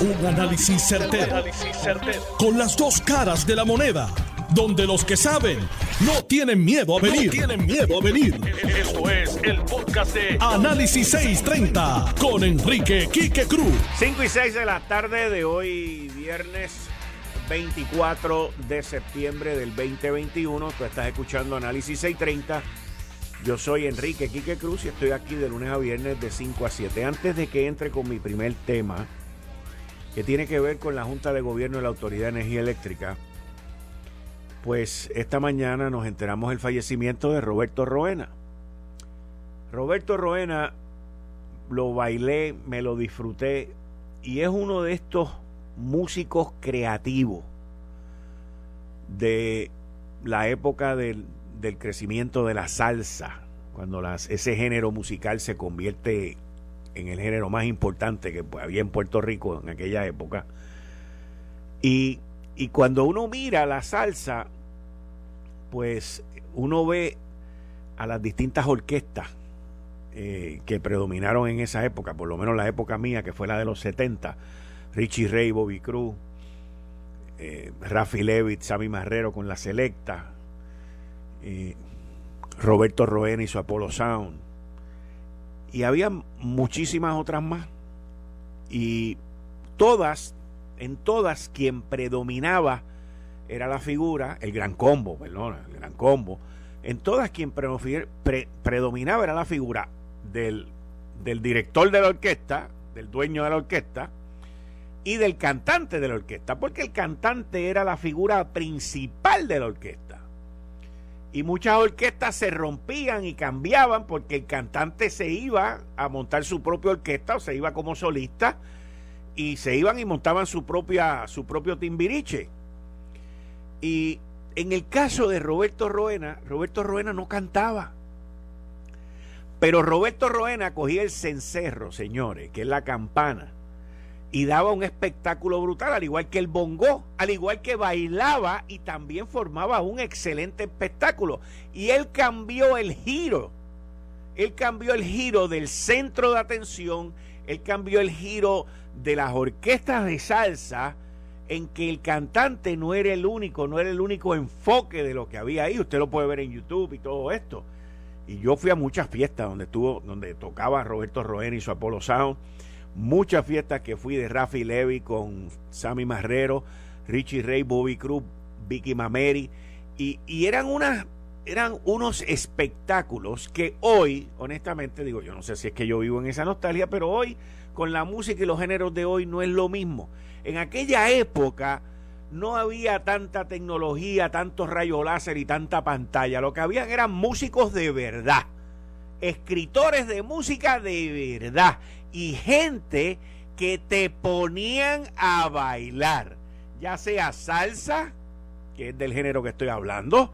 Un análisis certero, Con las dos caras de la moneda. Donde los que saben no tienen miedo a venir. tienen miedo a venir. Esto es el podcast de Análisis 630 con Enrique Quique Cruz. 5 y 6 de la tarde de hoy, viernes 24 de septiembre del 2021. Tú estás escuchando Análisis 630. Yo soy Enrique Quique Cruz y estoy aquí de lunes a viernes de 5 a 7. Antes de que entre con mi primer tema que tiene que ver con la Junta de Gobierno de la Autoridad de Energía Eléctrica, pues esta mañana nos enteramos del fallecimiento de Roberto Roena. Roberto Roena lo bailé, me lo disfruté y es uno de estos músicos creativos de la época del, crecimiento de la salsa, cuando ese género musical se convierte en el género más importante que había en Puerto Rico en aquella época. Y, y cuando uno mira la salsa, pues uno ve a las distintas orquestas eh, que predominaron en esa época, por lo menos la época mía, que fue la de los 70, Richie Ray, Bobby Cruz, eh, Rafi Levitt, Sammy Marrero con la Selecta, eh, Roberto Roena y su Apollo Sound, y había muchísimas otras más. Y todas, en todas, quien predominaba era la figura, el gran combo, perdón, el gran combo. En todas quien predominaba era la figura del, del director de la orquesta, del dueño de la orquesta, y del cantante de la orquesta, porque el cantante era la figura principal de la orquesta. Y muchas orquestas se rompían y cambiaban porque el cantante se iba a montar su propia orquesta o se iba como solista y se iban y montaban su propia su propio timbiriche. Y en el caso de Roberto Roena, Roberto Roena no cantaba. Pero Roberto Roena cogía el cencerro, señores, que es la campana y daba un espectáculo brutal, al igual que el bongo, al igual que bailaba y también formaba un excelente espectáculo. Y él cambió el giro, él cambió el giro del centro de atención, él cambió el giro de las orquestas de salsa en que el cantante no era el único, no era el único enfoque de lo que había ahí. Usted lo puede ver en YouTube y todo esto. Y yo fui a muchas fiestas donde estuvo, donde tocaba Roberto Roen y su Apolo Sound muchas fiestas que fui de Rafi Levy con Sammy Marrero, Richie Ray, Bobby Cruz, Vicky Mameri, y, y eran unas eran unos espectáculos que hoy, honestamente digo, yo no sé si es que yo vivo en esa nostalgia, pero hoy, con la música y los géneros de hoy, no es lo mismo. En aquella época no había tanta tecnología, tantos rayos láser y tanta pantalla. Lo que había eran músicos de verdad, escritores de música de verdad y gente que te ponían a bailar, ya sea salsa, que es del género que estoy hablando,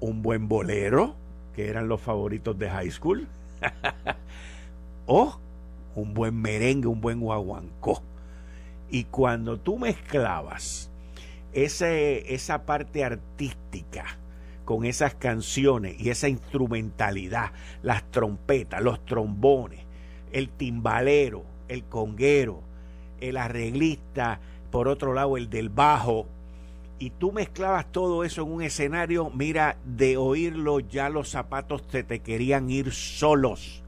un buen bolero, que eran los favoritos de high school, o un buen merengue, un buen guaguancó. Y cuando tú mezclabas ese, esa parte artística con esas canciones y esa instrumentalidad, las trompetas, los trombones, el timbalero, el conguero, el arreglista, por otro lado el del bajo, y tú mezclabas todo eso en un escenario, mira, de oírlo ya los zapatos te, te querían ir solos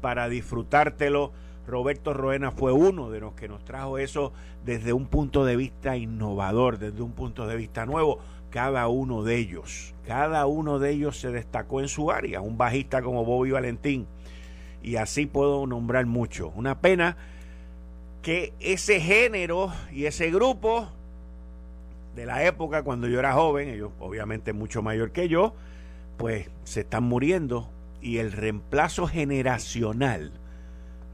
para disfrutártelo. Roberto Roena fue uno de los que nos trajo eso desde un punto de vista innovador, desde un punto de vista nuevo. Cada uno de ellos, cada uno de ellos se destacó en su área. Un bajista como Bobby Valentín, y así puedo nombrar mucho. Una pena que ese género y ese grupo de la época cuando yo era joven, ellos obviamente mucho mayor que yo, pues se están muriendo y el reemplazo generacional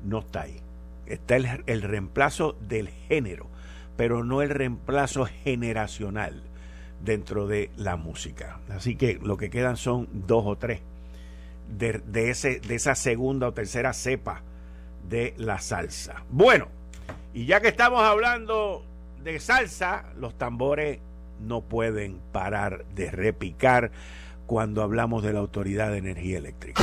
no está ahí. Está el, el reemplazo del género, pero no el reemplazo generacional dentro de la música. Así que lo que quedan son dos o tres de, ese, de esa segunda o tercera cepa de la salsa. Bueno, y ya que estamos hablando de salsa, los tambores no pueden parar de repicar cuando hablamos de la Autoridad de Energía Eléctrica.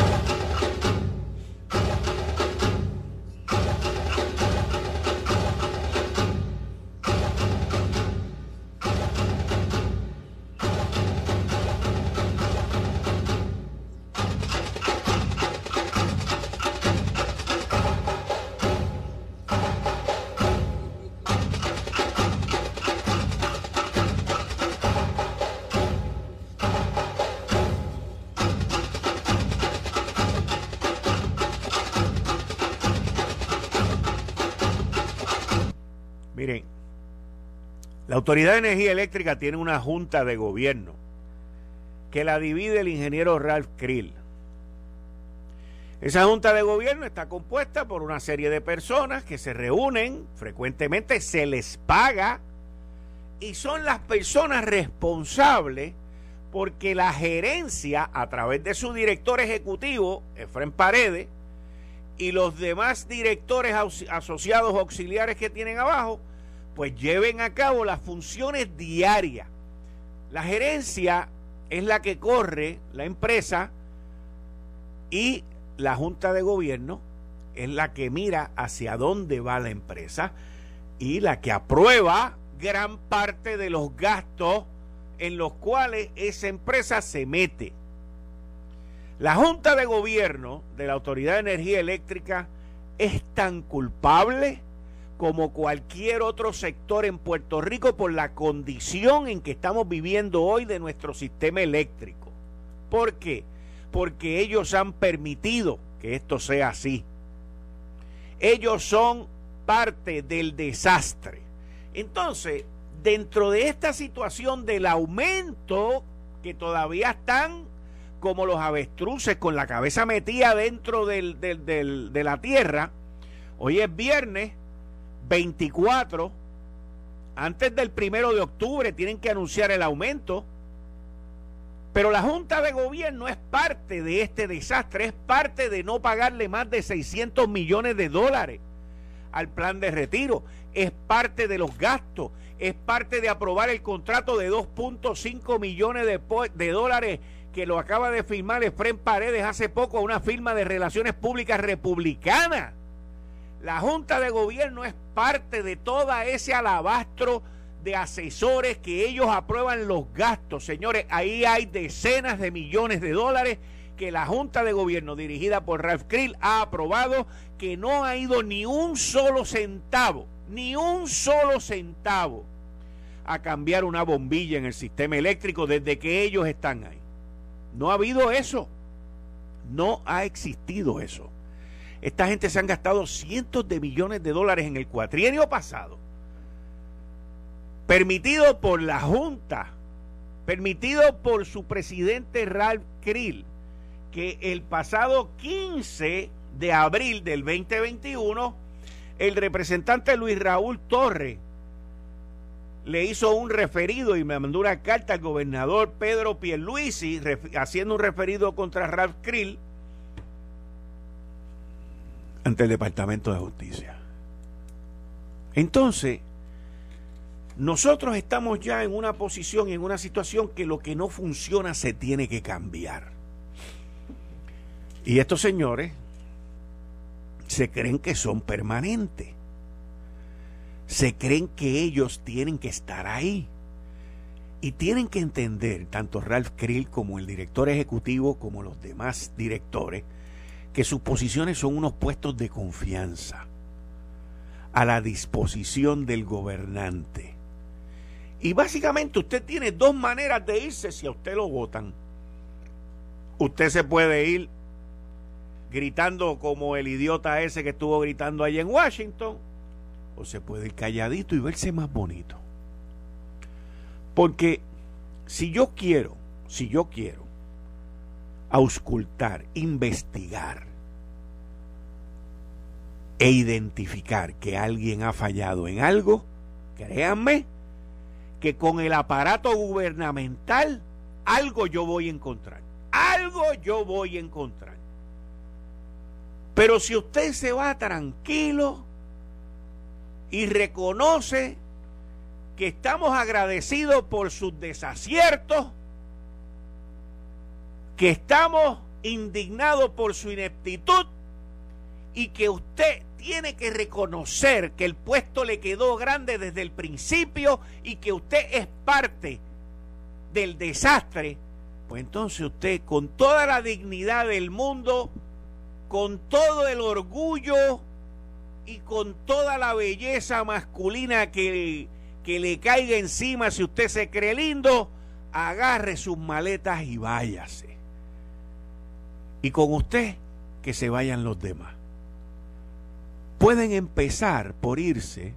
La Autoridad de Energía Eléctrica tiene una junta de gobierno que la divide el ingeniero Ralph Krill. Esa junta de gobierno está compuesta por una serie de personas que se reúnen, frecuentemente se les paga y son las personas responsables porque la gerencia, a través de su director ejecutivo, Efren Paredes, y los demás directores asociados auxiliares que tienen abajo, pues lleven a cabo las funciones diarias. La gerencia es la que corre la empresa y la junta de gobierno es la que mira hacia dónde va la empresa y la que aprueba gran parte de los gastos en los cuales esa empresa se mete. La Junta de Gobierno de la Autoridad de Energía Eléctrica es tan culpable como cualquier otro sector en Puerto Rico por la condición en que estamos viviendo hoy de nuestro sistema eléctrico. ¿Por qué? Porque ellos han permitido que esto sea así. Ellos son parte del desastre. Entonces, dentro de esta situación del aumento que todavía están como los avestruces con la cabeza metida dentro del, de la tierra, hoy es viernes 24, antes del primero de octubre tienen que anunciar el aumento, pero la Junta de Gobierno es parte de este desastre, es parte de no pagarle más de 600 millones de dólares al plan de retiro, es parte de los gastos, es parte de aprobar el contrato de 2.5 millones de, dólares que lo acaba de firmar Efren Paredes hace poco a una firma de relaciones públicas republicana. La Junta de Gobierno es parte de todo ese alabastro de asesores que ellos aprueban los gastos. Señores, ahí hay decenas de millones de dólares que la Junta de Gobierno dirigida por Ralph Krill ha aprobado que no ha ido ni un solo centavo, ni un solo centavo a cambiar una bombilla en el sistema eléctrico desde que ellos están ahí. No ha habido eso. No ha existido eso. Esta gente se han gastado cientos de millones de dólares en el cuatrienio pasado. Permitido por la Junta, permitido por su presidente Ralph Krill, que el pasado 15 de abril del 2021, el representante Luis Raúl Torres le hizo un referido y me mandó una carta al gobernador Pedro Pierluisi haciendo un referido contra Ralph Krill ante el Departamento de Justicia. Entonces, nosotros estamos ya en una posición, en una situación que lo que no funciona se tiene que cambiar. Y estos señores se creen que son permanentes. Se creen que ellos tienen que estar ahí. Y tienen que entender, tanto Ralph Krill como el director ejecutivo, como los demás directores, que sus posiciones son unos puestos de confianza a la disposición del gobernante. Y básicamente usted tiene dos maneras de irse si a usted lo votan. Usted se puede ir gritando como el idiota ese que estuvo gritando allí en Washington, o se puede ir calladito y verse más bonito. Porque si yo quiero, si yo quiero auscultar, investigar e identificar que alguien ha fallado en algo, créanme que con el aparato gubernamental algo yo voy a encontrar. Algo yo voy a encontrar. Pero si usted se va tranquilo y reconoce que estamos agradecidos por sus desaciertos, que estamos indignados por su ineptitud y que usted tiene que reconocer que el puesto le quedó grande desde el principio y que usted es parte del desastre, pues entonces usted con toda la dignidad del mundo, con todo el orgullo y con toda la belleza masculina que, que le caiga encima si usted se cree lindo, agarre sus maletas y váyase y con usted que se vayan los demás. Pueden empezar por irse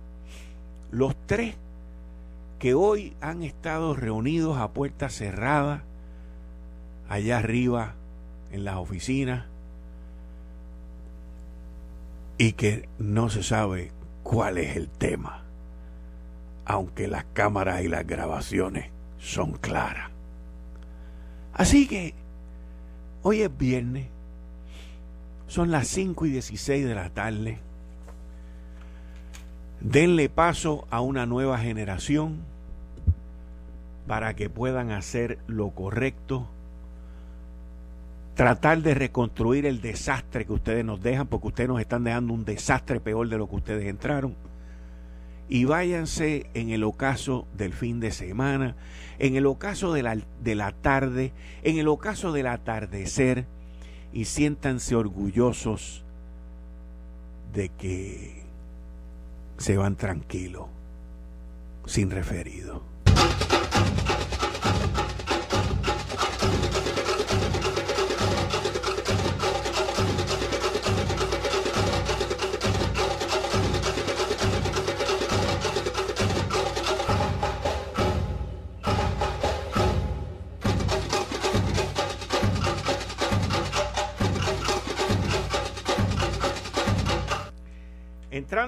los tres que hoy han estado reunidos a puerta cerrada allá arriba en las oficinas y que no se sabe cuál es el tema, aunque las cámaras y las grabaciones son claras. Así que hoy es viernes, son las 5 y 16 de la tarde. Denle paso a una nueva generación para que puedan hacer lo correcto, tratar de reconstruir el desastre que ustedes nos dejan, porque ustedes nos están dejando un desastre peor de lo que ustedes entraron. Y váyanse en el ocaso del fin de semana, en el ocaso de la, de la tarde, en el ocaso del atardecer, y siéntanse orgullosos de que se van tranquilos, sin referido.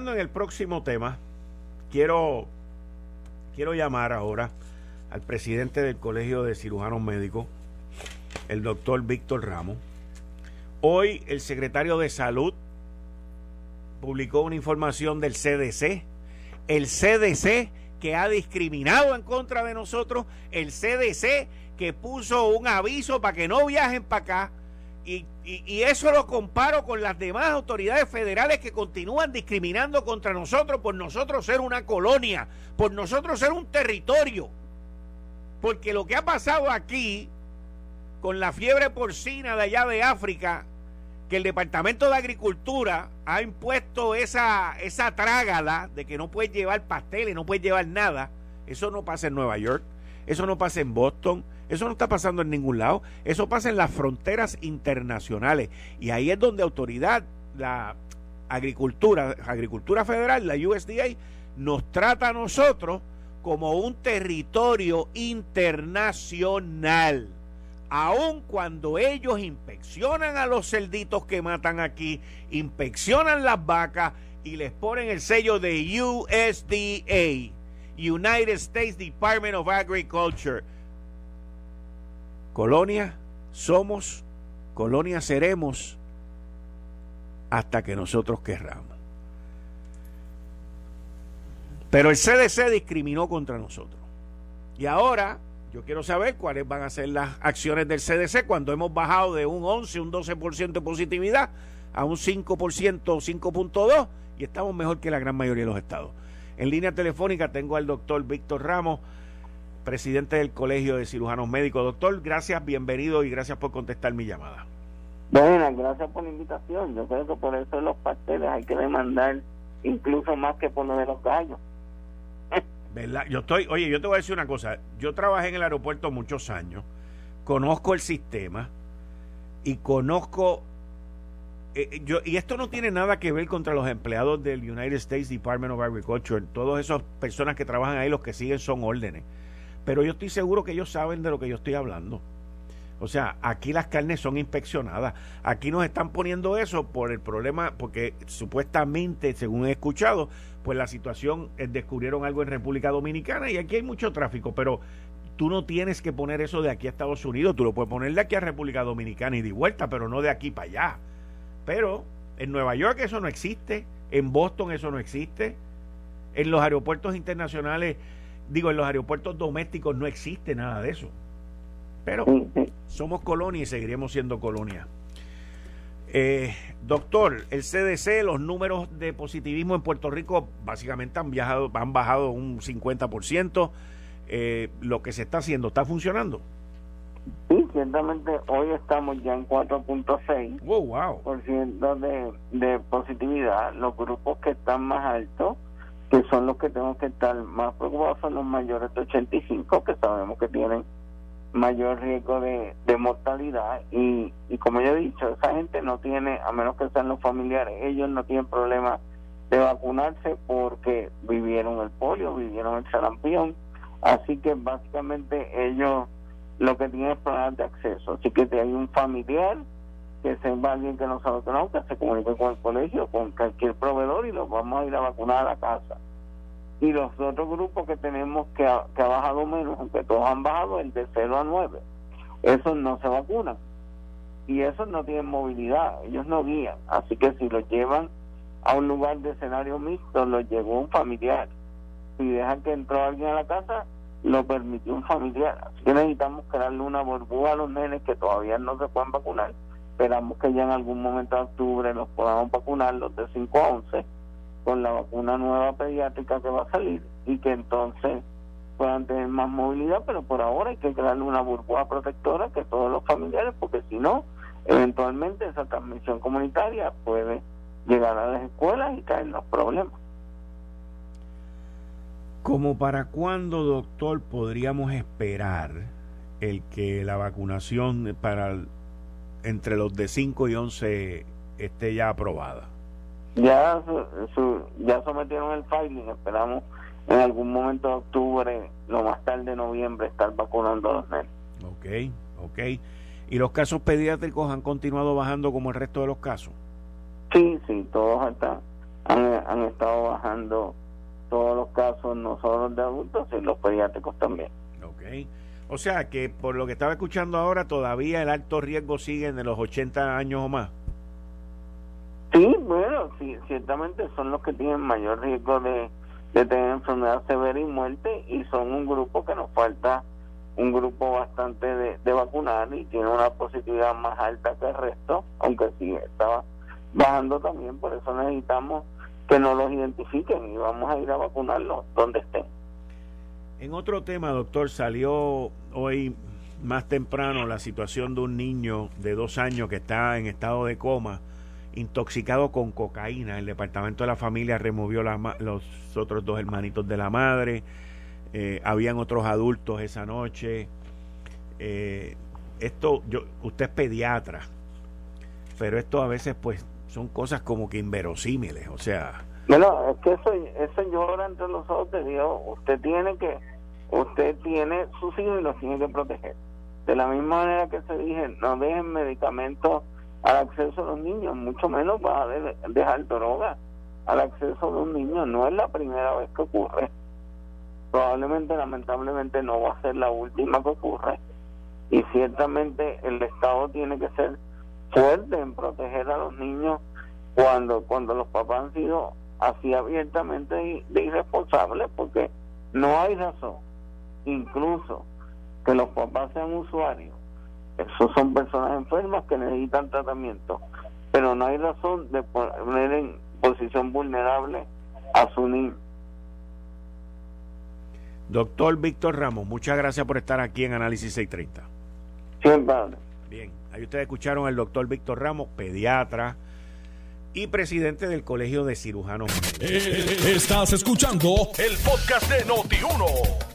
En el próximo tema, quiero, quiero llamar ahora al presidente del Colegio de Cirujanos Médicos, el doctor Víctor Ramos. Hoy el secretario de Salud publicó una información del CDC. El CDC que ha discriminado en contra de nosotros, el CDC que puso un aviso para que no viajen para acá, y, eso lo comparo con las demás autoridades federales que continúan discriminando contra nosotros por nosotros ser una colonia, por nosotros ser un territorio. Porque lo que ha pasado aquí con la fiebre porcina de allá de África, que el Departamento de Agricultura ha impuesto esa, esa trágala de que no puedes llevar pasteles, no puedes llevar nada, eso no pasa en Nueva York, eso no pasa en Boston, eso no está pasando en ningún lado. Eso pasa en las fronteras internacionales. Y ahí es donde autoridad, la agricultura, agricultura federal, la USDA, nos trata a nosotros como un territorio internacional. Aun cuando ellos inspeccionan a los cerditos que matan aquí, inspeccionan las vacas y les ponen el sello de USDA, United States Department of Agriculture Colonia somos, colonia seremos hasta que nosotros querramos. Pero el CDC discriminó contra nosotros. Y ahora yo quiero saber cuáles van a ser las acciones del CDC cuando hemos bajado de un 11, un 12% de positividad a un 5%, 5.2 y estamos mejor que la gran mayoría de los estados. En línea telefónica tengo al doctor Víctor Ramos presidente del Colegio de Cirujanos Médicos. Doctor, gracias, bienvenido y gracias por contestar mi llamada. Bueno, gracias por la invitación. Yo creo que por eso los pasteles hay que demandar incluso más que por lo de los gallos. ¿Verdad? Yo estoy, oye, yo te voy a decir una cosa. Yo trabajé en el aeropuerto muchos años, conozco el sistema y conozco eh, eh, yo, y esto no tiene nada que ver contra los empleados del United States Department of Agriculture. Todas esas personas que trabajan ahí, los que siguen son órdenes pero yo estoy seguro que ellos saben de lo que yo estoy hablando. O sea, aquí las carnes son inspeccionadas. Aquí nos están poniendo eso por el problema, porque supuestamente, según he escuchado, pues la situación, eh, descubrieron algo en República Dominicana y aquí hay mucho tráfico, pero tú no tienes que poner eso de aquí a Estados Unidos, tú lo puedes poner de aquí a República Dominicana y de vuelta, pero no de aquí para allá. Pero en Nueva York eso no existe, en Boston eso no existe, en los aeropuertos internacionales digo, en los aeropuertos domésticos no existe nada de eso. Pero somos colonia y seguiremos siendo colonia. Eh, doctor, el CDC, los números de positivismo en Puerto Rico básicamente han, viajado, han bajado un 50%. Eh, lo que se está haciendo, ¿está funcionando? Sí, ciertamente hoy estamos ya en 4.6% wow, wow. por ciento de, de positividad. Los grupos que están más altos que son los que tenemos que estar más preocupados son los mayores de 85 que sabemos que tienen mayor riesgo de, mortalidad y, y como ya he dicho esa gente no tiene a menos que sean los familiares ellos no tienen problema de vacunarse porque vivieron el polio, vivieron el sarampión, así que básicamente ellos lo que tienen es problemas de acceso. Así que si hay un familiar que sea alguien que no sabe que se comunique con el colegio, con cualquier proveedor y los vamos a ir a vacunar a la casa. Y los otros grupos que tenemos que ha, que ha bajado menos, aunque todos han bajado, el de 0 a 9, esos no se vacunan. Y esos no tienen movilidad, ellos no guían. Así que si los llevan a un lugar de escenario mixto, los llevó un familiar. Si dejan que entró alguien a la casa, lo permitió un familiar. Así que necesitamos crearle una burbuja a los nenes que todavía no se pueden vacunar. Esperamos que ya en algún momento de octubre los podamos vacunar los de 5 a 11 con la vacuna nueva pediátrica que va a salir y que entonces puedan tener más movilidad, pero por ahora hay que crearle una burbuja protectora que todos los familiares, porque si no, eventualmente esa transmisión comunitaria puede llegar a las escuelas y caer los problemas. ¿Como para cuándo, doctor, podríamos esperar el que la vacunación para entre los de 5 y 11 esté ya aprobada? Ya, ya sometieron el filing, esperamos en algún momento de octubre, lo más tarde de noviembre, estar vacunando a los nenes. Ok, ok. ¿Y los casos pediátricos han continuado bajando como el resto de los casos? Sí, sí, todos están, han, han estado bajando todos los casos, no solo los de adultos, sino los pediátricos también. Ok. O sea que por lo que estaba escuchando ahora, todavía el alto riesgo sigue en los 80 años o más. Sí, bueno, sí, ciertamente son los que tienen mayor riesgo de, de tener enfermedad severa y muerte y son un grupo que nos falta un grupo bastante de, de vacunar y tiene una positividad más alta que el resto, aunque sí estaba bajando también, por eso necesitamos que nos los identifiquen y vamos a ir a vacunarlos donde estén. En otro tema, doctor, salió hoy más temprano la situación de un niño de dos años que está en estado de coma, intoxicado con cocaína. El departamento de la familia removió los otros dos hermanitos de la madre. Eh, habían otros adultos esa noche. Eh, esto, yo, usted es pediatra, pero esto a veces pues son cosas como que inverosímiles, o sea... Bueno, es que eso, eso llora entre los ojos de Dios. Usted tiene que, usted tiene sus hijos y los tiene que proteger. De la misma manera que se dije, no dejen medicamentos al acceso de los niños, mucho menos va a dejar droga al acceso de un niño. No es la primera vez que ocurre. Probablemente, lamentablemente, no va a ser la última que ocurre. Y ciertamente el Estado tiene que ser fuerte en proteger a los niños cuando cuando los papás han sido así abiertamente de irresponsables porque no hay razón incluso que los papás sean usuarios esos son personas enfermas que necesitan tratamiento pero no hay razón de poner en posición vulnerable a su niño Doctor Víctor Ramos, muchas gracias por estar aquí en Análisis 630. Siempre. Bien. Ahí ustedes escucharon al doctor Víctor Ramos, pediatra y presidente del Colegio de Cirujanos. Eh, estás escuchando el podcast de Noti1.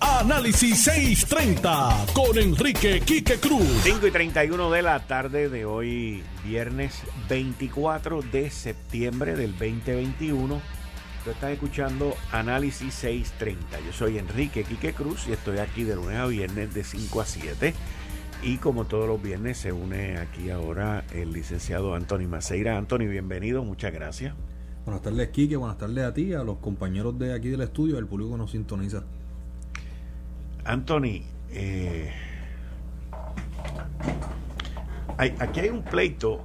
Análisis 630 con Enrique Quique Cruz. 5 y 31 de la tarde de hoy, viernes 24 de septiembre del 2021. Tú estás escuchando Análisis 630. Yo soy Enrique Quique Cruz y estoy aquí de lunes a viernes de 5 a 7 y como todos los viernes se une aquí ahora el licenciado Anthony Maceira. Anthony, bienvenido, muchas gracias. Buenas tardes, Quique, buenas tardes a ti, a los compañeros de aquí del estudio, al público que nos sintoniza. Anthony, eh, aquí hay un pleito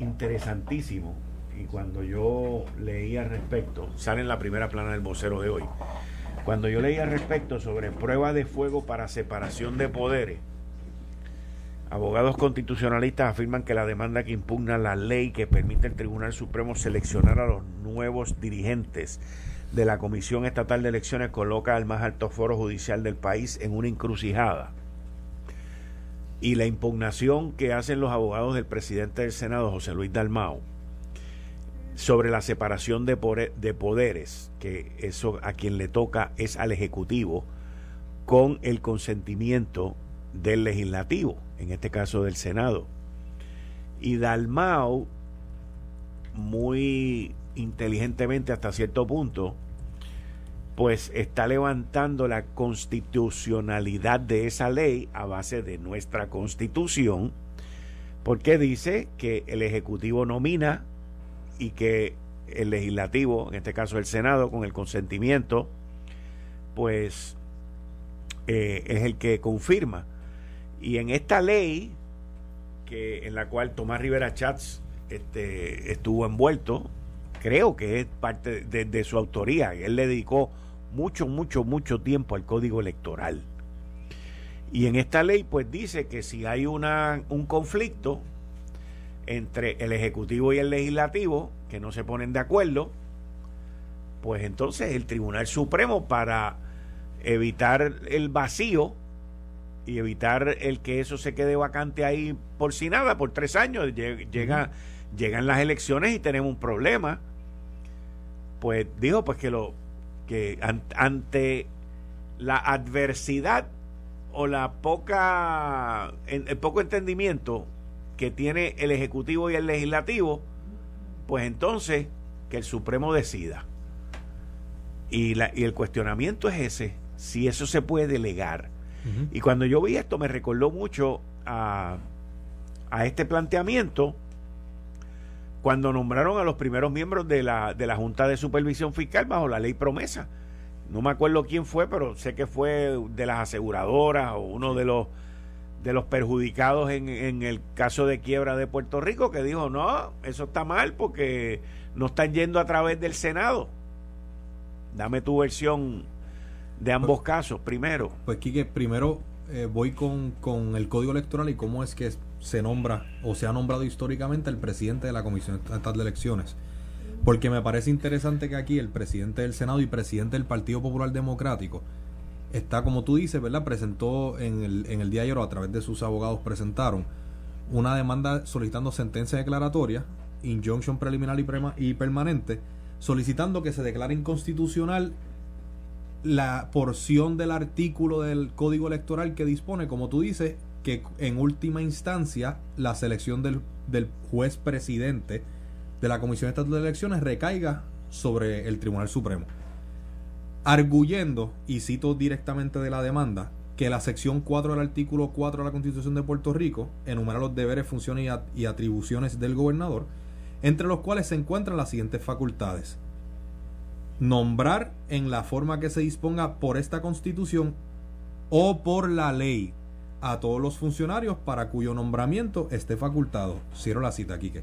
interesantísimo y cuando yo leí al respecto, sale en la primera plana del vocero de hoy, cuando yo leí al respecto sobre prueba de fuego para separación de poderes, Abogados constitucionalistas afirman que la demanda que impugna la ley que permite al Tribunal Supremo seleccionar a los nuevos dirigentes de la Comisión Estatal de Elecciones coloca al más alto foro judicial del país en una encrucijada. Y la impugnación que hacen los abogados del presidente del Senado, José Luis Dalmao, sobre la separación de, poderes, que eso a quien le toca es al Ejecutivo, con el consentimiento del legislativo, en este caso del Senado. Y Dalmau, muy inteligentemente hasta cierto punto, pues está levantando la constitucionalidad de esa ley a base de nuestra constitución, porque dice que el Ejecutivo nomina y que el legislativo, en este caso el Senado, con el consentimiento, pues eh, es el que confirma. Y en esta ley, que en la cual Tomás Rivera Chats este, estuvo envuelto, creo que es parte de, su autoría. Él le dedicó mucho, mucho, mucho tiempo al código electoral. Y en esta ley, pues dice que si hay una, un conflicto entre el Ejecutivo y el Legislativo, que no se ponen de acuerdo, pues entonces el Tribunal Supremo para evitar el vacío y evitar el que eso se quede vacante ahí por si nada, por tres años, llega, llegan las elecciones y tenemos un problema. Pues dijo pues que lo que ante la adversidad o la poca el poco entendimiento que tiene el ejecutivo y el legislativo, pues entonces que el Supremo decida. Y, la, y el cuestionamiento es ese, si eso se puede delegar. Y cuando yo vi esto me recordó mucho a, a este planteamiento cuando nombraron a los primeros miembros de la, de la Junta de Supervisión Fiscal bajo la ley promesa. No me acuerdo quién fue, pero sé que fue de las aseguradoras o uno de los de los perjudicados en, en, el caso de quiebra de Puerto Rico, que dijo, no, eso está mal porque no están yendo a través del Senado. Dame tu versión de ambos casos, primero. Pues Quique, primero eh, voy con, con, el código electoral y cómo es que se nombra o se ha nombrado históricamente el presidente de la Comisión Estatal de Elecciones. Porque me parece interesante que aquí el presidente del Senado y presidente del Partido Popular Democrático está, como tú dices, ¿verdad? Presentó en el, en el día de ayer, a través de sus abogados presentaron una demanda solicitando sentencia declaratoria, injunction preliminar y, y permanente, solicitando que se declare inconstitucional la porción del artículo del Código Electoral que dispone, como tú dices, que en última instancia la selección del, del juez presidente de la Comisión Estatal de Elecciones recaiga sobre el Tribunal Supremo arguyendo, y cito directamente de la demanda, que la sección 4 del artículo 4 de la Constitución de Puerto Rico enumera los deberes, funciones y, atribuciones del gobernador, entre los cuales se encuentran las siguientes facultades. Nombrar en la forma que se disponga por esta Constitución o por la ley a todos los funcionarios para cuyo nombramiento esté facultado. Cierro la cita, Quique.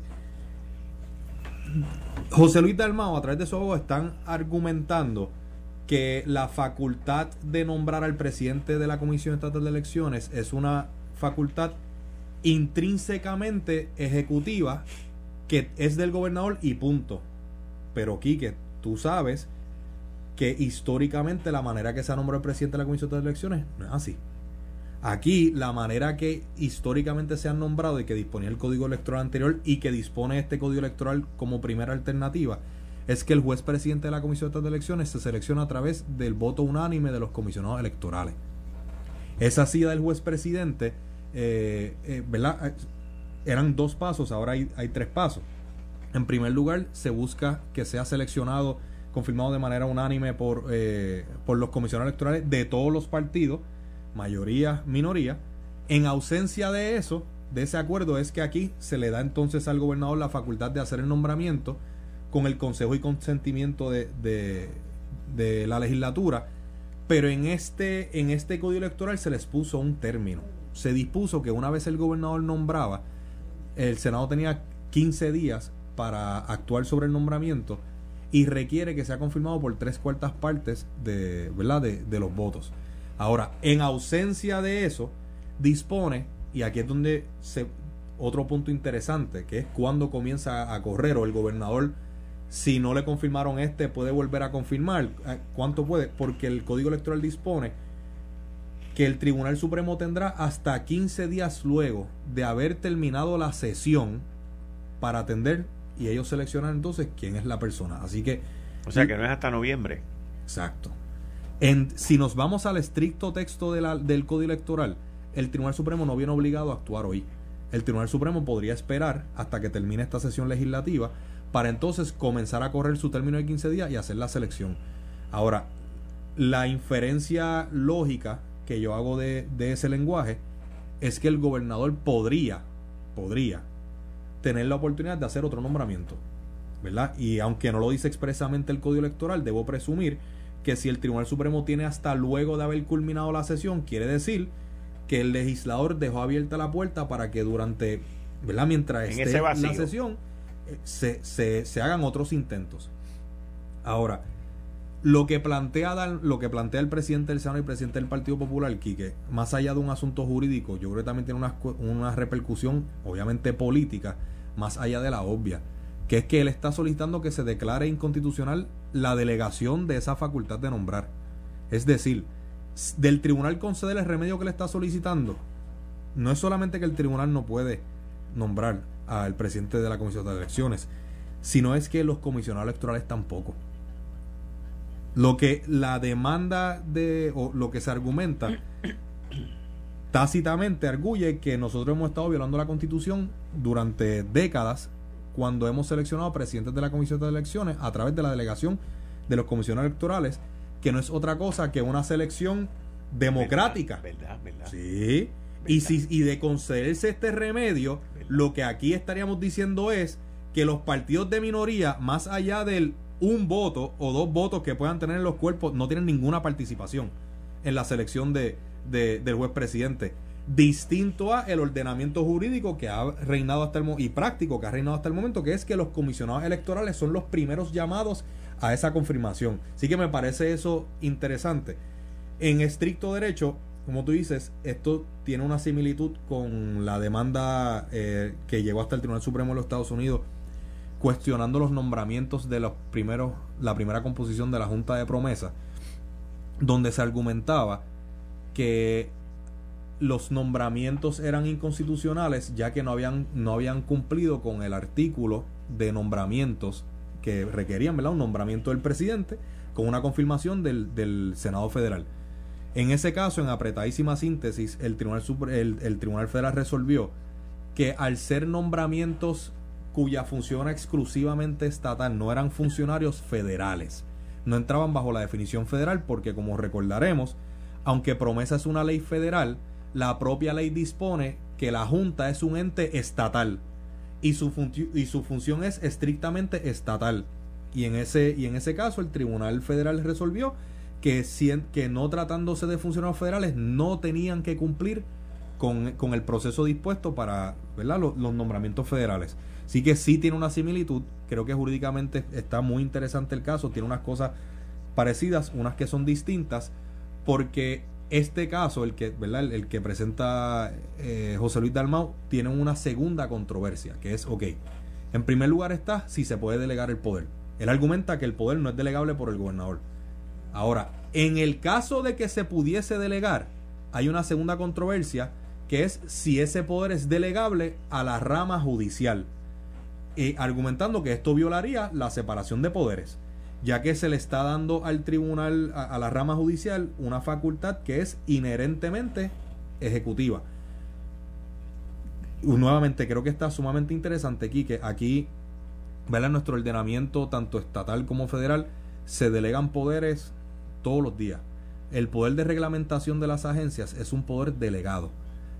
José Luis Dalmao, a través de su abogado, están argumentando que la facultad de nombrar al presidente de la Comisión Estatal de Elecciones es una facultad intrínsecamente ejecutiva que es del gobernador y punto. Pero Quique, tú sabes que históricamente la manera que se ha nombrado el presidente de la Comisión de Elecciones no es así. Aquí la manera que históricamente se han nombrado y que disponía el código electoral anterior y que dispone este código electoral como primera alternativa es que el juez presidente de la Comisión de Elecciones se selecciona a través del voto unánime de los comisionados electorales. Esa silla del juez presidente, eh, eh, ¿verdad? Eran dos pasos, ahora hay, tres pasos. En primer lugar, se busca que sea seleccionado, confirmado de manera unánime por, por los comisionados electorales de todos los partidos, mayoría, minoría. En ausencia de eso, de ese acuerdo, es que aquí se le da entonces al gobernador la facultad de hacer el nombramiento con el consejo y consentimiento de, de, la legislatura, pero en este, en este código electoral se les puso un término. Se dispuso que una vez el gobernador nombraba, el Senado tenía 15 días para actuar sobre el nombramiento y requiere que sea confirmado por tres cuartas partes de, ¿verdad? de, de los votos. Ahora, en ausencia de eso, dispone, y aquí es donde se, otro punto interesante, que es cuando comienza a correr o el gobernador si no le confirmaron este, puede volver a confirmar. Eh, ¿Cuánto puede? Porque el Código Electoral dispone que el Tribunal Supremo tendrá hasta 15 días luego de haber terminado la sesión para atender y ellos seleccionan entonces quién es la persona. Así que... O sea que no es hasta noviembre. Exacto. En, si nos vamos al estricto texto del Código Electoral, el Tribunal Supremo no viene obligado a actuar hoy. El Tribunal Supremo podría esperar hasta que termine esta sesión legislativa para entonces comenzar a correr su término de 15 días y hacer la selección. Ahora, la inferencia lógica que yo hago de, de ese lenguaje es que el gobernador podría, podría tener la oportunidad de hacer otro nombramiento. ¿verdad? Y aunque no lo dice expresamente el Código Electoral, debo presumir que si el Tribunal Supremo tiene hasta luego de haber culminado la sesión, quiere decir que el legislador dejó abierta la puerta para que durante, ¿verdad? Mientras esté la sesión, eh, se, se, se, hagan otros intentos. Ahora, lo que plantea lo que plantea el presidente del Senado y el presidente del Partido Popular, Quique, más allá de un asunto jurídico, yo creo que también tiene una, una repercusión, obviamente política, más allá de la obvia que es que él está solicitando que se declare inconstitucional la delegación de esa facultad de nombrar. Es decir, del tribunal conceder el remedio que le está solicitando, no es solamente que el tribunal no puede nombrar al presidente de la Comisión de Elecciones, sino es que los comisionados electorales tampoco. Lo que la demanda de, o lo que se argumenta, tácitamente arguye que nosotros hemos estado violando la constitución durante décadas cuando hemos seleccionado presidentes de la Comisión de Elecciones a través de la delegación de los comisionados electorales, que no es otra cosa que una selección democrática. ¿Verdad? ¿Verdad? Sí. Y, si, y de concederse este remedio, lo que aquí estaríamos diciendo es que los partidos de minoría, más allá del un voto o dos votos que puedan tener en los cuerpos, no tienen ninguna participación en la selección de, del juez presidente distinto a el ordenamiento jurídico que ha reinado hasta el y práctico que ha reinado hasta el momento, que es que los comisionados electorales son los primeros llamados a esa confirmación. Así que me parece eso interesante. En estricto derecho, como tú dices, esto tiene una similitud con la demanda eh, que llegó hasta el Tribunal Supremo de los Estados Unidos cuestionando los nombramientos de los primeros, la primera composición de la Junta de Promesa, donde se argumentaba que los nombramientos eran inconstitucionales ya que no habían, no habían cumplido con el artículo de nombramientos que requerían ¿verdad? un nombramiento del presidente con una confirmación del, del Senado Federal. En ese caso, en apretadísima síntesis, el Tribunal, el, el Tribunal Federal resolvió que al ser nombramientos cuya función exclusivamente estatal, no eran funcionarios federales, no entraban bajo la definición federal porque, como recordaremos, aunque promesa es una ley federal, la propia ley dispone que la Junta es un ente estatal y su, función es estrictamente estatal. Y en, ese, y en ese caso el Tribunal Federal resolvió que, que no tratándose de funcionarios federales no tenían que cumplir con, el proceso dispuesto para ¿verdad? Los, los, nombramientos federales. Así que sí tiene una similitud, creo que jurídicamente está muy interesante el caso, tiene unas cosas parecidas, unas que son distintas, porque este caso, el que, ¿verdad? El, que presenta eh, José Luis Dalmau, tiene una segunda controversia, que es, ok, en primer lugar está si se puede delegar el poder. Él argumenta que el poder no es delegable por el gobernador. Ahora, en el caso de que se pudiese delegar, hay una segunda controversia, que es si ese poder es delegable a la rama judicial, y argumentando que esto violaría la separación de poderes ya que se le está dando al tribunal, a, la rama judicial, una facultad que es inherentemente ejecutiva. nuevamente, creo que está sumamente interesante aquí, que aquí, ¿verdad? Nuestro ordenamiento, tanto estatal como federal, se delegan poderes todos los días. El poder de reglamentación de las agencias es un poder delegado.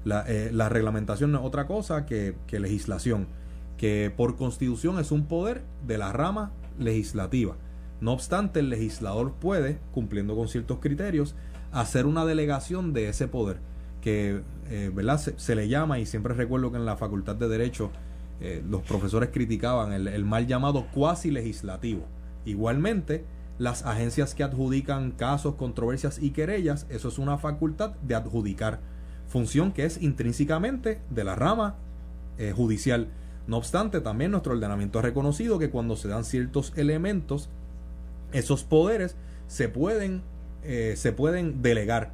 La, eh, la reglamentación no es otra cosa que legislación, que por constitución es un poder de la rama legislativa. No obstante, el legislador puede, cumpliendo con ciertos criterios, hacer una delegación de ese poder, que eh, ¿verdad? Se, le llama, y siempre recuerdo que en la Facultad de Derecho eh, los profesores criticaban el, mal llamado cuasi legislativo. Igualmente, las agencias que adjudican casos, controversias y querellas, eso es una facultad de adjudicar, función que es intrínsecamente de la rama eh, judicial. No obstante, también nuestro ordenamiento ha reconocido que cuando se dan ciertos elementos esos poderes se pueden, eh, se pueden delegar,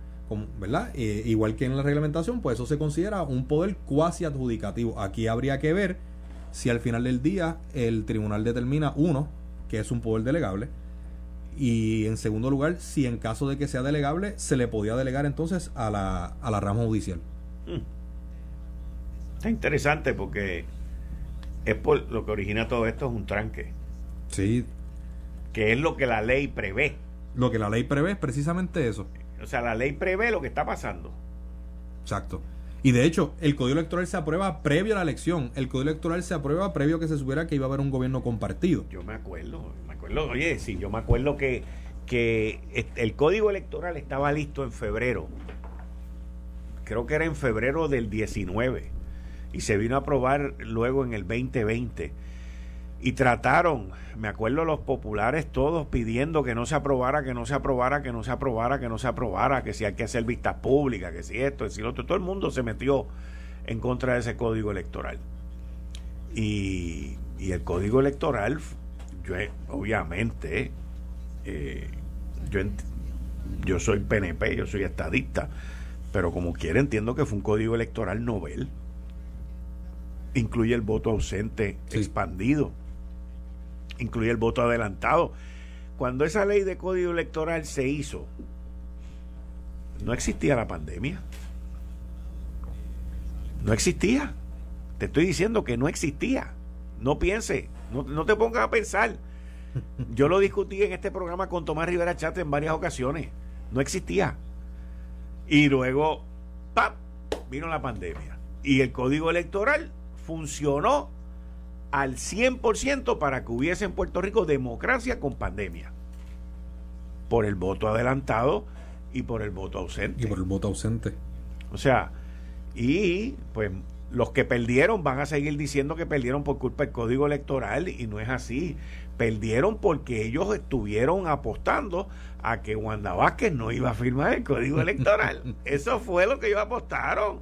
¿verdad? Eh, igual que en la reglamentación, pues eso se considera un poder cuasi adjudicativo. Aquí habría que ver si al final del día el tribunal determina, uno, que es un poder delegable, y en segundo lugar, si en caso de que sea delegable, se le podía delegar entonces a la, a la rama judicial. Hmm. Está interesante porque es por lo que origina todo esto es un tranque. Sí. Que es lo que la ley prevé. Lo que la ley prevé es precisamente eso. O sea, la ley prevé lo que está pasando. Exacto. Y de hecho, el código electoral se aprueba previo a la elección. El código electoral se aprueba previo a que se supiera que iba a haber un gobierno compartido. Yo me acuerdo, me acuerdo, oye, sí, yo me acuerdo que, que el código electoral estaba listo en febrero. Creo que era en febrero del 19 y se vino a aprobar luego en el 2020 y trataron, me acuerdo los populares todos pidiendo que no se aprobara, que no se aprobara, que no se aprobara, que no se aprobara, que si hay que hacer vistas públicas, que si esto, que si lo otro, todo el mundo se metió en contra de ese código electoral. Y, el código electoral, yo obviamente, eh, yo, yo soy PNP, yo soy estadista, pero como quiera entiendo que fue un código electoral novel. Incluye el voto ausente expandido, incluye el voto adelantado. Cuando esa ley de código electoral se hizo, no existía la pandemia. No existía. Te estoy diciendo que no existía. No piense, no, te pongas a pensar. Yo lo discutí en este programa con Tomás Rivera Chate en varias ocasiones. No existía. Y luego, ¡pap! vino la pandemia. Y el código electoral funcionó al 100% para que hubiese en Puerto Rico democracia con pandemia. Por el voto adelantado y por el voto ausente. Y por el voto ausente. O sea, y pues los que perdieron van a seguir diciendo que perdieron por culpa del código electoral y no es así. Perdieron porque ellos estuvieron apostando a que Wanda Vázquez no iba a firmar el código electoral. Eso fue lo que ellos apostaron.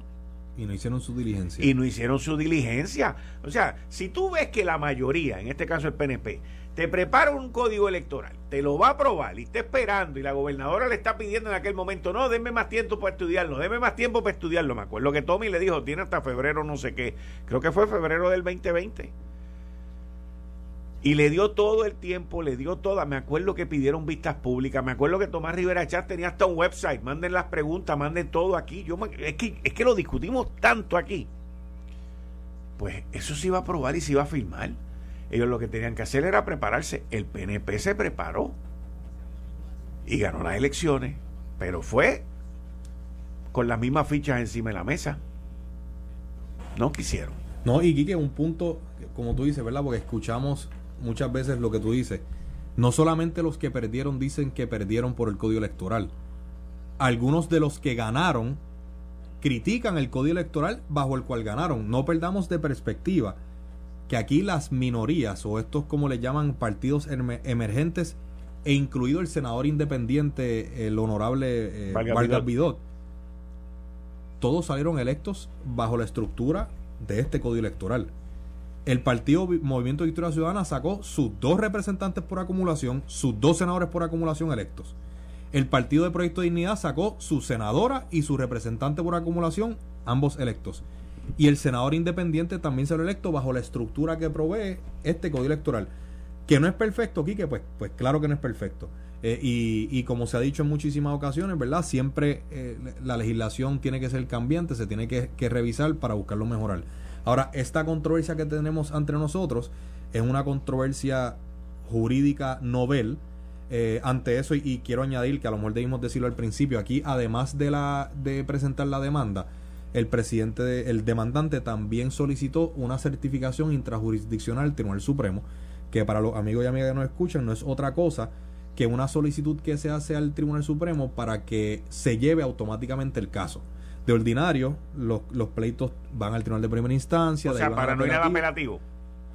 Y no hicieron su diligencia. Y no hicieron su diligencia. O sea, si tú ves que la mayoría, en este caso el PNP, te prepara un código electoral, te lo va a aprobar y está esperando y la gobernadora le está pidiendo en aquel momento, no, denme más tiempo para estudiarlo, denme más tiempo para estudiarlo. Me acuerdo que Tommy le dijo, tiene hasta febrero no sé qué, creo que fue febrero del 2020 y le dio todo el tiempo, le dio toda. Me acuerdo que pidieron vistas públicas. Me acuerdo que Tomás Rivera Chat tenía hasta un website. Manden las preguntas, manden todo aquí. Yo es, que, es que lo discutimos tanto aquí. Pues eso se iba a aprobar y se iba a firmar. Ellos lo que tenían que hacer era prepararse. El PNP se preparó y ganó las elecciones, pero fue con las mismas fichas encima de la mesa. No quisieron. No, y Quique, un punto, como tú dices, ¿verdad? Porque escuchamos muchas veces lo que tú dices. No solamente los que perdieron dicen que perdieron por el código electoral. Algunos de los que ganaron critican el código electoral bajo el cual ganaron. No perdamos de perspectiva que aquí las minorías o estos como le llaman partidos emergentes e incluido el senador independiente, el honorable eh, Vargas Vidot, todos salieron electos bajo la estructura de este código electoral el partido Movimiento Victoria Ciudadana sacó sus dos representantes por acumulación, sus dos senadores por acumulación electos. El partido de Proyecto de Dignidad sacó su senadora y su representante por acumulación, ambos electos. Y el senador independiente también se lo electo bajo la estructura que provee este código electoral. Que no es perfecto, Quique, pues, pues claro que no es perfecto. Eh, y, como se ha dicho en muchísimas ocasiones, ¿verdad? Siempre eh, la legislación tiene que ser cambiante, se tiene que, que revisar para buscarlo mejorar. Ahora, esta controversia que tenemos entre nosotros es una controversia jurídica novel. Eh, ante eso, y, quiero añadir que a lo mejor debimos decirlo al principio, aquí además de, la, de presentar la demanda, el presidente, el demandante también solicitó una certificación intrajurisdiccional al Tribunal Supremo, que para los amigos y amigas que nos escuchan no es otra cosa que una solicitud que se hace al Tribunal Supremo para que se lleve automáticamente el caso de ordinario, los, los pleitos van al tribunal de primera instancia. O sea, para no ir al apelativo.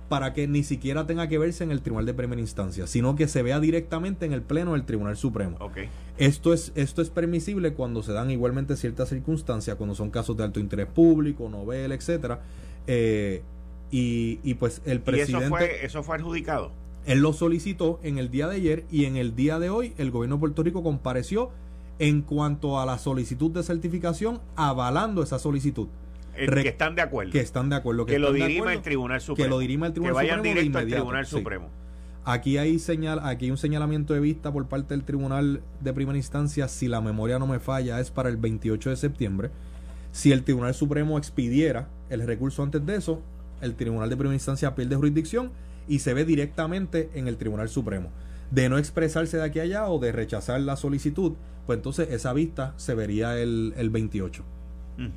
Para que ni siquiera tenga que verse en el tribunal de primera instancia, sino que se vea directamente en el pleno del Tribunal Supremo. Okay. Esto, es, esto es permisible cuando se dan igualmente ciertas circunstancias, cuando son casos de alto interés público, novela, etcétera. Eh, y, y, pues el presidente. eso fue, eso fue adjudicado? Él lo solicitó en el día de ayer y en el día de hoy el gobierno de Puerto Rico compareció en cuanto a la solicitud de certificación, avalando esa solicitud. que están de acuerdo. Que están de acuerdo. Que, lo dirima el Tribunal Supremo. Que lo dirima el Tribunal que vayan directo al Tribunal Supremo. Aquí hay señal, aquí hay un señalamiento de vista por parte del Tribunal de Primera Instancia, si la memoria no me falla, es para el 28 de septiembre. Si el Tribunal Supremo expidiera el recurso antes de eso, el Tribunal de Primera Instancia pierde jurisdicción y se ve directamente en el Tribunal Supremo. De no expresarse de aquí a allá o de rechazar la solicitud, pues entonces esa vista se vería el, el 28. Mm,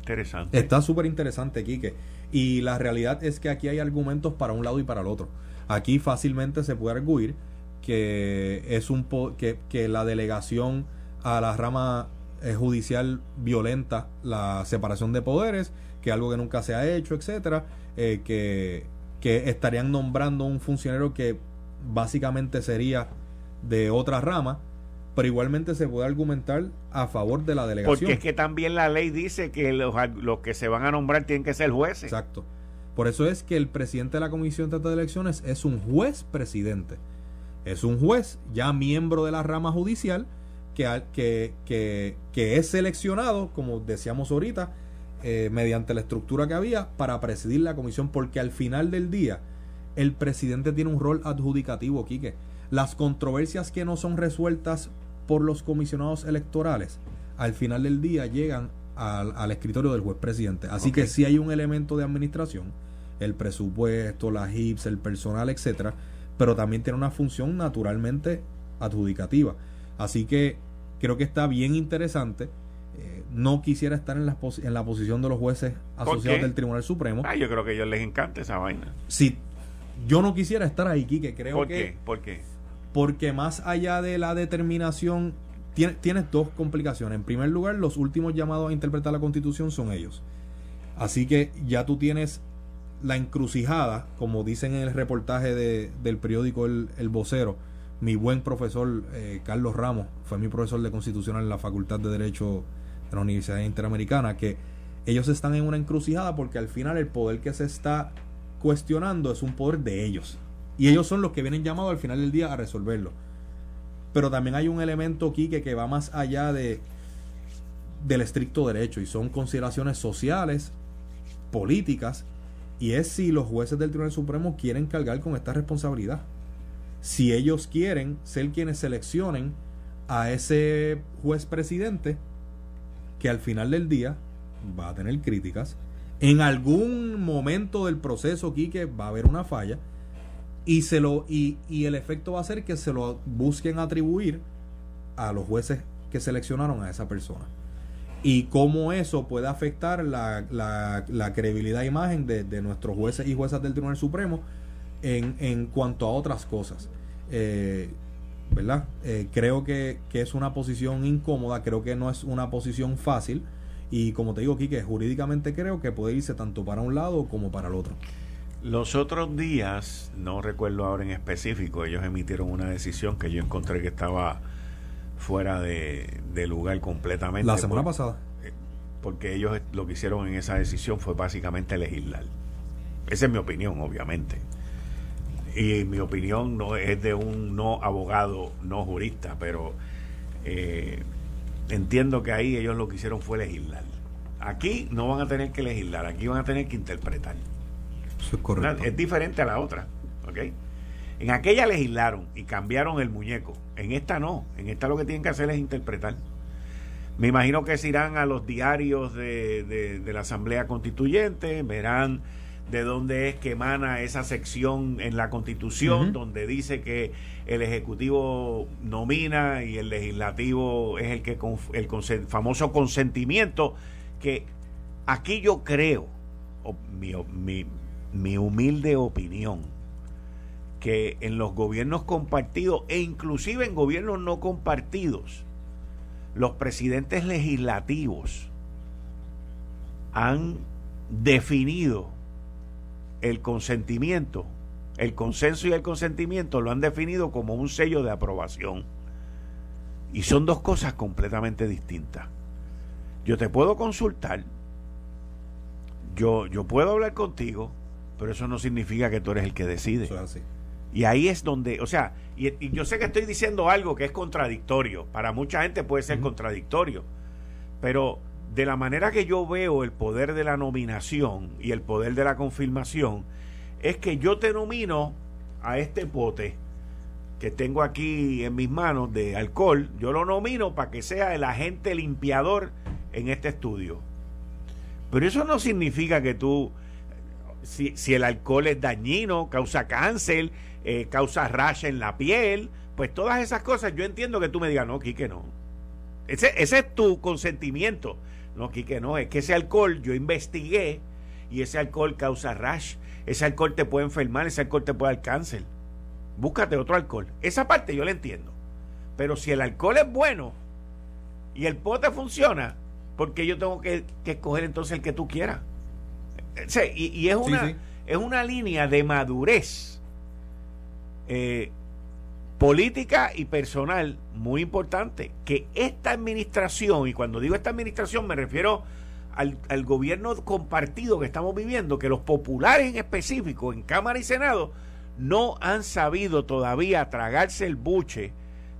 interesante. Está súper interesante, Quique. Y la realidad es que aquí hay argumentos para un lado y para el otro. Aquí fácilmente se puede arguir que es un que, que la delegación a la rama eh, judicial violenta la separación de poderes, que algo que nunca se ha hecho, etcétera, eh, que, que estarían nombrando un funcionario que básicamente sería de otra rama, pero igualmente se puede argumentar a favor de la delegación. Porque es que también la ley dice que los, los que se van a nombrar tienen que ser jueces. Exacto. Por eso es que el presidente de la Comisión de Elecciones es un juez presidente. Es un juez ya miembro de la rama judicial que, que, que, es seleccionado, como decíamos ahorita, eh, mediante la estructura que había para presidir la comisión, porque al final del día el presidente tiene un rol adjudicativo, Quique. Las controversias que no son resueltas por los comisionados electorales, al final del día llegan al, escritorio del juez presidente. Así que si hay un elemento de administración, el presupuesto, las HIPS, el personal, etcétera, pero también tiene una función naturalmente adjudicativa. Así que creo que está bien interesante. Eh, no quisiera estar en la, en la posición de los jueces asociados del Tribunal Supremo. Ah, yo creo que a ellos les encanta esa vaina. Si yo no quisiera estar ahí, que creo ¿Por que... Qué? ¿Por qué? Porque más allá de la determinación, tiene, tienes dos complicaciones. En primer lugar, los últimos llamados a interpretar la Constitución son ellos. Así que ya tú tienes la encrucijada, como dicen en el reportaje de, del periódico El, el Vocero, mi buen profesor eh, Carlos Ramos fue mi profesor de constitucional en la Facultad de Derecho de la Universidad Interamericana, que ellos están en una encrucijada porque al final el poder que se está cuestionando es un poder de ellos. Y ellos son los que vienen llamados al final del día a resolverlo. Pero también hay un elemento aquí que, va más allá de del estricto derecho y son consideraciones sociales, políticas, y es si los jueces del Tribunal Supremo quieren cargar con esta responsabilidad si ellos quieren ser quienes seleccionen a ese juez presidente que al final del día va a tener críticas. En algún momento del proceso, Quique, va a haber una falla y, se lo, y, y el efecto va a ser que se lo busquen atribuir a los jueces que seleccionaron a esa persona. Y cómo eso puede afectar la, la, la credibilidad e imagen de, de nuestros jueces y juezas del Tribunal Supremo en, en cuanto a otras cosas. Eh, ¿Verdad? Eh, creo que, que, es una posición incómoda, creo que no es una posición fácil. Y como te digo, que jurídicamente creo que puede irse tanto para un lado como para el otro. Los otros días, no recuerdo ahora en específico, ellos emitieron una decisión que yo encontré que estaba fuera de, lugar completamente. La semana pasada. Eh, porque ellos lo que hicieron en esa decisión fue básicamente legislar. Esa es mi opinión, obviamente y mi opinión no es de un no abogado, no jurista, pero eh, entiendo que ahí ellos lo que hicieron fue legislar. Aquí no van a tener que legislar, aquí van a tener que interpretar. Eso es correcto. Es diferente a la otra, ¿ok? En aquella legislaron y cambiaron el muñeco. En esta no. En esta lo que tienen que hacer es interpretar. Me imagino que se irán a los diarios de, de la Asamblea Constituyente, verán de dónde es que emana esa sección en la Constitución donde dice que el Ejecutivo nomina y el Legislativo es el que el famoso consentimiento que aquí yo creo mi, mi, mi humilde opinión que en los gobiernos compartidos e inclusive en gobiernos no compartidos los presidentes legislativos han definido el consentimiento, el consenso y el consentimiento lo han definido como un sello de aprobación. Y son dos cosas completamente distintas. Yo te puedo consultar, yo, yo puedo hablar contigo, pero eso no significa que tú eres el que decide. Y ahí es donde, o sea, y, yo sé que estoy diciendo algo que es contradictorio. Para mucha gente puede ser contradictorio. Pero de la manera que yo veo el poder de la nominación y el poder de la confirmación, es que yo te nomino a este pote que tengo aquí en mis manos de alcohol, yo lo nomino para que sea el agente limpiador en este estudio. Pero eso no significa que tú, si, el alcohol es dañino, causa cáncer, eh, causa rash en la piel, pues todas esas cosas yo entiendo que tú me digas, no, Quique, no. Ese, ese es tu consentimiento. No, Quique, no, es que ese alcohol yo investigué y ese alcohol causa rash, ese alcohol te puede enfermar, ese alcohol te puede dar cáncer. Búscate otro alcohol. Esa parte yo la entiendo. Pero si el alcohol es bueno y el pote funciona, porque yo tengo que, escoger entonces el que tú quieras? y, es, una, es una línea de madurez eh, política y personal muy importante que esta administración, y cuando digo esta administración me refiero al, al, gobierno compartido que estamos viviendo, que los populares en específico, en Cámara y Senado, no han sabido todavía tragarse el buche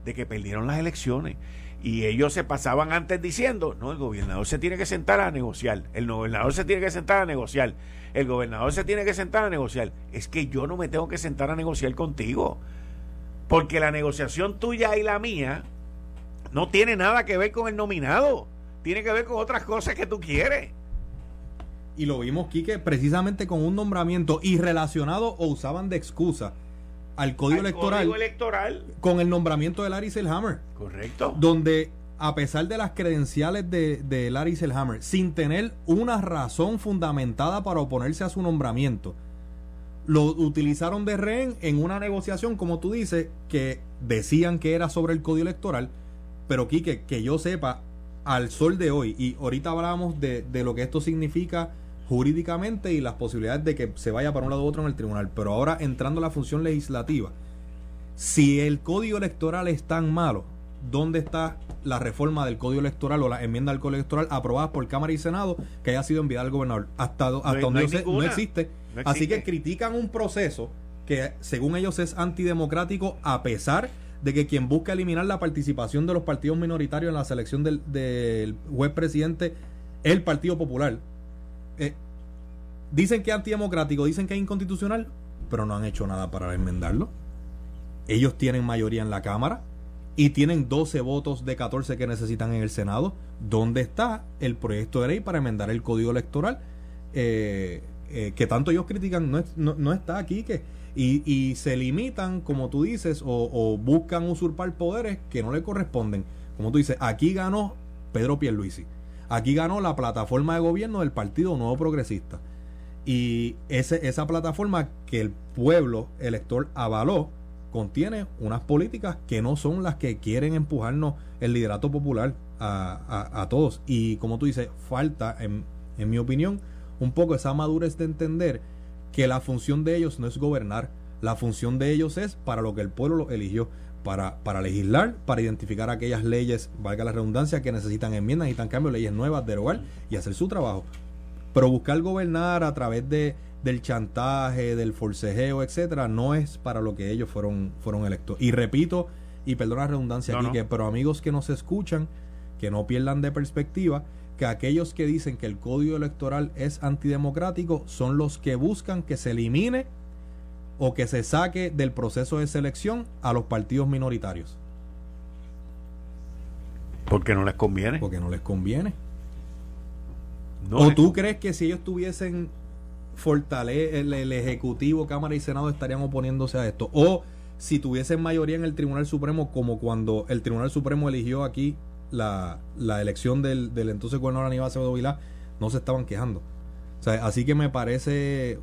de que perdieron las elecciones. Y ellos se pasaban antes diciendo, no, el gobernador se tiene que sentar a negociar, el gobernador se tiene que sentar a negociar, el gobernador se tiene que sentar a negociar. Es que yo no me tengo que sentar a negociar contigo, porque la negociación tuya y la mía no tiene nada que ver con el nominado, tiene que ver con otras cosas que tú quieres. Y lo vimos, Quique, precisamente con un nombramiento irrelacionado o usaban de excusa al código, electoral, electoral con el nombramiento de Larry Selhammer. Correcto. Donde, a pesar de las credenciales de, de Larry Selhammer, sin tener una razón fundamentada para oponerse a su nombramiento, lo utilizaron de rehén en una negociación, como tú dices, que decían que era sobre el código electoral, pero Quique, que yo sepa, al sol de hoy, y ahorita hablamos de, de lo que esto significa jurídicamente y las posibilidades de que se vaya para un lado u otro en el tribunal. Pero ahora entrando a la función legislativa, si el código electoral es tan malo, ¿dónde está la reforma del código electoral o la enmienda al código electoral aprobada por Cámara y Senado que haya sido enviada al gobernador? Hasta, hasta donde no, existe. Así que critican un proceso que según ellos es antidemocrático a pesar de que quien busca eliminar la participación de los partidos minoritarios en la selección del, del juez presidente es el Partido Popular eh, dicen que es antidemocrático, dicen que es inconstitucional, pero no han hecho nada para enmendarlo. Ellos tienen mayoría en la Cámara y tienen 12 votos de 14 que necesitan en el Senado. ¿Dónde está el proyecto de ley para enmendar el código electoral? Eh, eh, que tanto ellos critican, no, no, está aquí. que y, y, se limitan, como tú dices, o, o, buscan usurpar poderes que no le corresponden. Como tú dices, aquí ganó Pedro Pierluisi. Aquí ganó la plataforma de gobierno del Partido Nuevo Progresista. Y ese, esa plataforma que el pueblo elector avaló contiene unas políticas que no son las que quieren empujarnos el liderato popular a, todos. Y como tú dices, falta, en, en mi opinión, un poco esa madurez de entender que la función de ellos no es gobernar, la función de ellos es para lo que el pueblo lo eligió para, para legislar, para identificar aquellas leyes, valga la redundancia, que necesitan enmiendas, necesitan cambios, leyes nuevas, derogar y hacer su trabajo. Pero buscar gobernar a través de, del chantaje, del forcejeo, etcétera, no es para lo que ellos fueron, fueron electos. Y repito, y perdona la redundancia aquí, Que, pero amigos que nos escuchan, que no pierdan de perspectiva, que aquellos que dicen que el código electoral es antidemocrático son los que buscan que se elimine o que se saque del proceso de selección a los partidos minoritarios. Porque no les conviene. Porque no les conviene. ¿O tú crees que si ellos tuviesen fortaleza, el, Ejecutivo, Cámara y Senado estarían oponiéndose a esto? O si tuviesen mayoría en el Tribunal Supremo, como cuando el Tribunal Supremo eligió aquí la, la elección del, del entonces gobernador Aníbal Acevedo Vilá, no se estaban quejando. O sea, así que me parece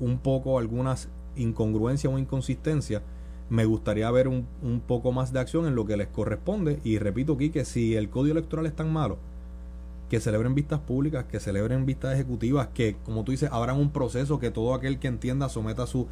un poco algunas incongruencia o inconsistencia, me gustaría ver un, un, poco más de acción en lo que les corresponde. Y repito aquí que si el código electoral es tan malo, que celebren vistas públicas, que celebren vistas ejecutivas, que como tú dices, abran un proceso que todo aquel que entienda someta su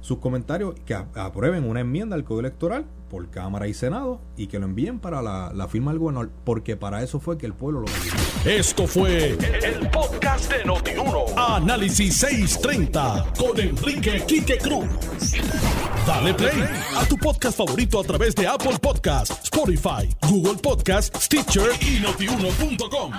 sus comentarios, que aprueben una enmienda al Código Electoral por Cámara y Senado y que lo envíen para la, firma del gobernador, porque para eso fue que el pueblo lo pidió. Esto fue el, podcast de Notiuno. Análisis 630 con Enrique Quique Cruz. Dale play a tu podcast favorito a través de Apple Podcasts, Spotify, Google Podcasts, Stitcher y notiuno.com.